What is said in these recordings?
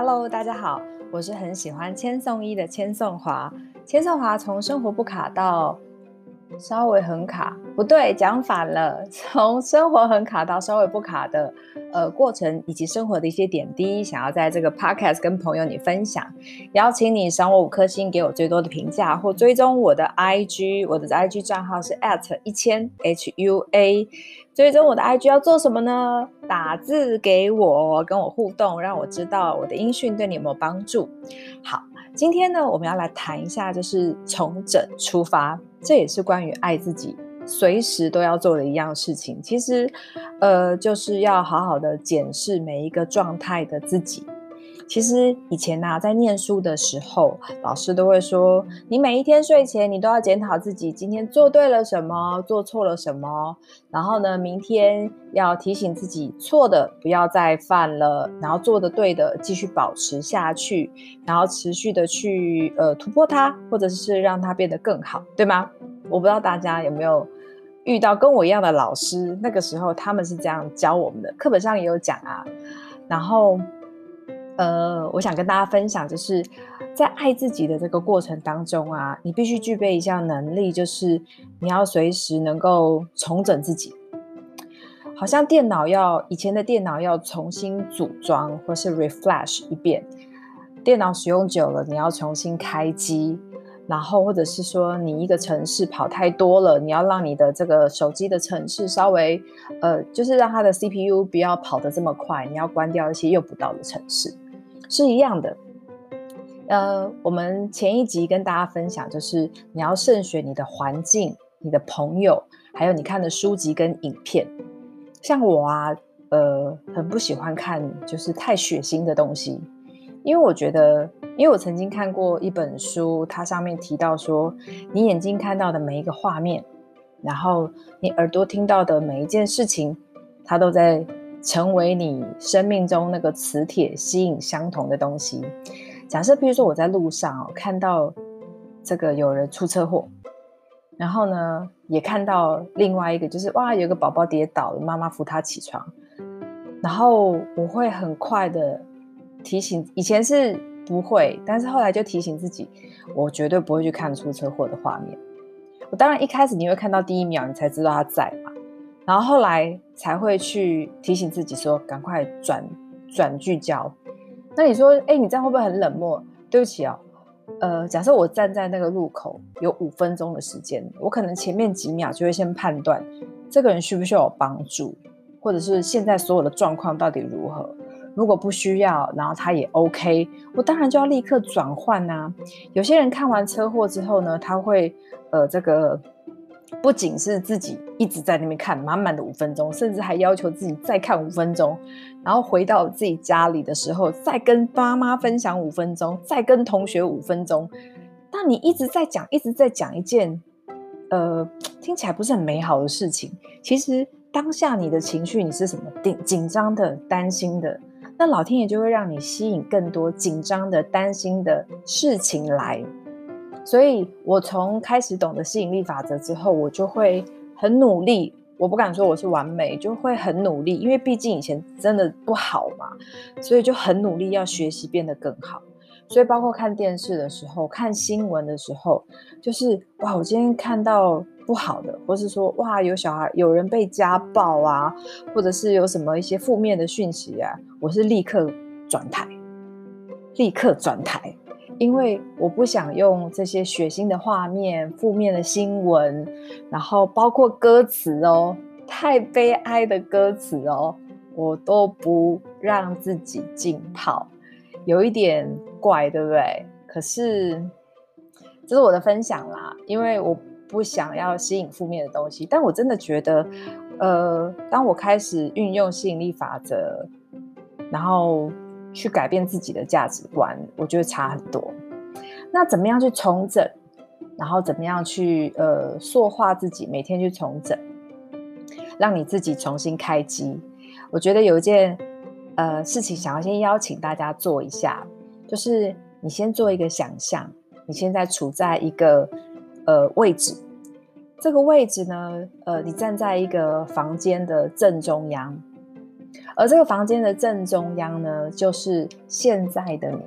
Hello，大家好，我是很喜欢千颂伊的千颂华。千颂华从生活不卡到稍微很卡，不对，讲反了，从生活很卡到稍微不卡的呃过程，以及生活的一些点滴，想要在这个 Podcast 跟朋友你分享。邀请你赏我五颗星，给我最多的评价，或追踪我的 IG，我的 IG 账号是 at 一千 HUA。追踪我的 IG 要做什么呢？打字给我，跟我互动，让我知道我的音讯对你有没有帮助。好，今天呢，我们要来谈一下，就是从整出发，这也是关于爱自己，随时都要做的一样事情。其实，呃，就是要好好的检视每一个状态的自己。其实以前啊，在念书的时候，老师都会说，你每一天睡前，你都要检讨自己今天做对了什么，做错了什么。然后呢，明天要提醒自己错的不要再犯了，然后做的对的继续保持下去，然后持续的去呃突破它，或者是让它变得更好，对吗？我不知道大家有没有遇到跟我一样的老师，那个时候他们是这样教我们的，课本上也有讲啊，然后。呃，我想跟大家分享，就是在爱自己的这个过程当中啊，你必须具备一项能力，就是你要随时能够重整自己。好像电脑要以前的电脑要重新组装或是 refresh 一遍，电脑使用久了，你要重新开机，然后或者是说你一个城市跑太多了，你要让你的这个手机的城市稍微呃，就是让它的 CPU 不要跑得这么快，你要关掉一些用不到的城市。是一样的，呃，我们前一集跟大家分享，就是你要慎选你的环境、你的朋友，还有你看的书籍跟影片。像我啊，呃，很不喜欢看就是太血腥的东西，因为我觉得，因为我曾经看过一本书，它上面提到说，你眼睛看到的每一个画面，然后你耳朵听到的每一件事情，它都在。成为你生命中那个磁铁，吸引相同的东西。假设，比如说我在路上哦，看到这个有人出车祸，然后呢，也看到另外一个，就是哇，有个宝宝跌倒了，妈妈扶他起床，然后我会很快的提醒，以前是不会，但是后来就提醒自己，我绝对不会去看出车祸的画面。我当然一开始你会看到第一秒，你才知道他在。然后后来才会去提醒自己说，赶快转转聚焦。那你说，哎，你这样会不会很冷漠？对不起哦，呃，假设我站在那个路口有五分钟的时间，我可能前面几秒就会先判断这个人需不需要我帮助，或者是现在所有的状况到底如何。如果不需要，然后他也 OK，我当然就要立刻转换呐。有些人看完车祸之后呢，他会呃这个。不仅是自己一直在那边看满满的五分钟，甚至还要求自己再看五分钟，然后回到自己家里的时候再跟爸妈分享五分钟，再跟同学五分钟。那你一直在讲，一直在讲一件，呃，听起来不是很美好的事情。其实当下你的情绪你是什么？紧紧张的、担心的，那老天爷就会让你吸引更多紧张的、担心的事情来。所以，我从开始懂得吸引力法则之后，我就会很努力。我不敢说我是完美，就会很努力，因为毕竟以前真的不好嘛，所以就很努力要学习变得更好。所以，包括看电视的时候、看新闻的时候，就是哇，我今天看到不好的，或是说哇，有小孩有人被家暴啊，或者是有什么一些负面的讯息啊，我是立刻转台，立刻转台。因为我不想用这些血腥的画面、负面的新闻，然后包括歌词哦，太悲哀的歌词哦，我都不让自己浸泡，有一点怪，对不对？可是这是我的分享啦，因为我不想要吸引负面的东西，但我真的觉得，呃，当我开始运用吸引力法则，然后。去改变自己的价值观，我觉得差很多。那怎么样去重整？然后怎么样去呃塑化自己？每天去重整，让你自己重新开机。我觉得有一件呃事情想要先邀请大家做一下，就是你先做一个想象，你现在处在一个呃位置，这个位置呢，呃，你站在一个房间的正中央。而这个房间的正中央呢，就是现在的你。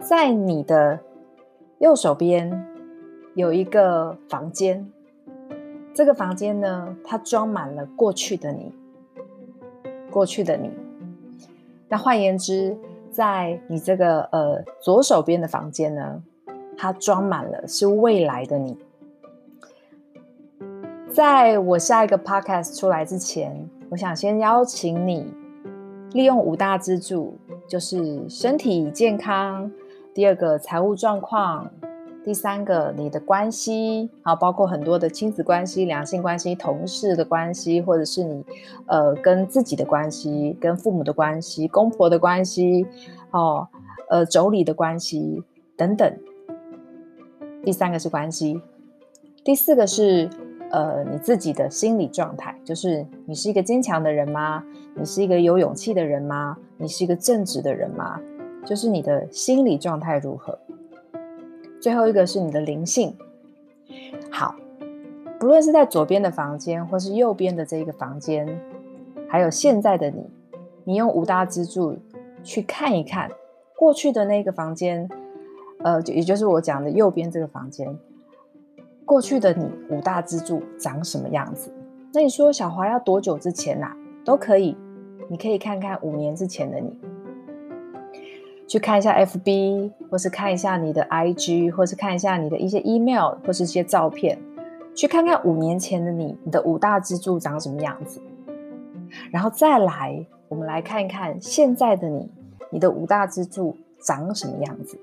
在你的右手边有一个房间，这个房间呢，它装满了过去的你，过去的你。那换言之，在你这个呃左手边的房间呢，它装满了是未来的你。在我下一个 podcast 出来之前，我想先邀请你利用五大支柱，就是身体健康，第二个财务状况，第三个你的关系，啊，包括很多的亲子关系、两性关系、同事的关系，或者是你呃跟自己的关系、跟父母的关系、公婆的关系，哦，呃妯娌的关系等等。第三个是关系，第四个是。呃，你自己的心理状态，就是你是一个坚强的人吗？你是一个有勇气的人吗？你是一个正直的人吗？就是你的心理状态如何？最后一个是你的灵性。好，不论是在左边的房间，或是右边的这个房间，还有现在的你，你用五大支柱去看一看过去的那个房间，呃，也就是我讲的右边这个房间。过去的你五大支柱长什么样子？那你说小华要多久之前呐、啊？都可以，你可以看看五年之前的你，去看一下 FB，或是看一下你的 IG，或是看一下你的一些 email，或是些照片，去看看五年前的你，你的五大支柱长什么样子。然后再来，我们来看一看现在的你，你的五大支柱长什么样子。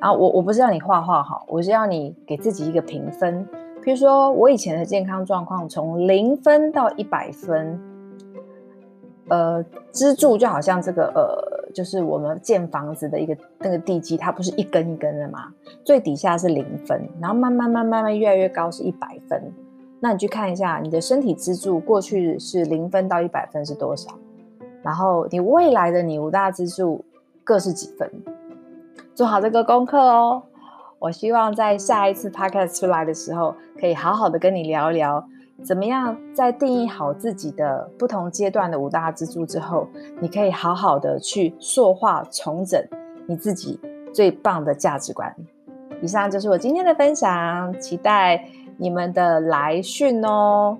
然后我我不是要你画画哈，我是要你给自己一个评分。比如说我以前的健康状况从零分到一百分，呃，支柱就好像这个呃，就是我们建房子的一个那个地基，它不是一根一根的嘛？最底下是零分，然后慢慢慢慢慢越来越高是一百分。那你去看一下你的身体支柱，过去是零分到一百分是多少？然后你未来的你五大支柱各是几分？做好这个功课哦！我希望在下一次 podcast 出来的时候，可以好好的跟你聊一聊，怎么样在定义好自己的不同阶段的五大支柱之后，你可以好好的去塑化、重整你自己最棒的价值观。以上就是我今天的分享，期待你们的来讯哦。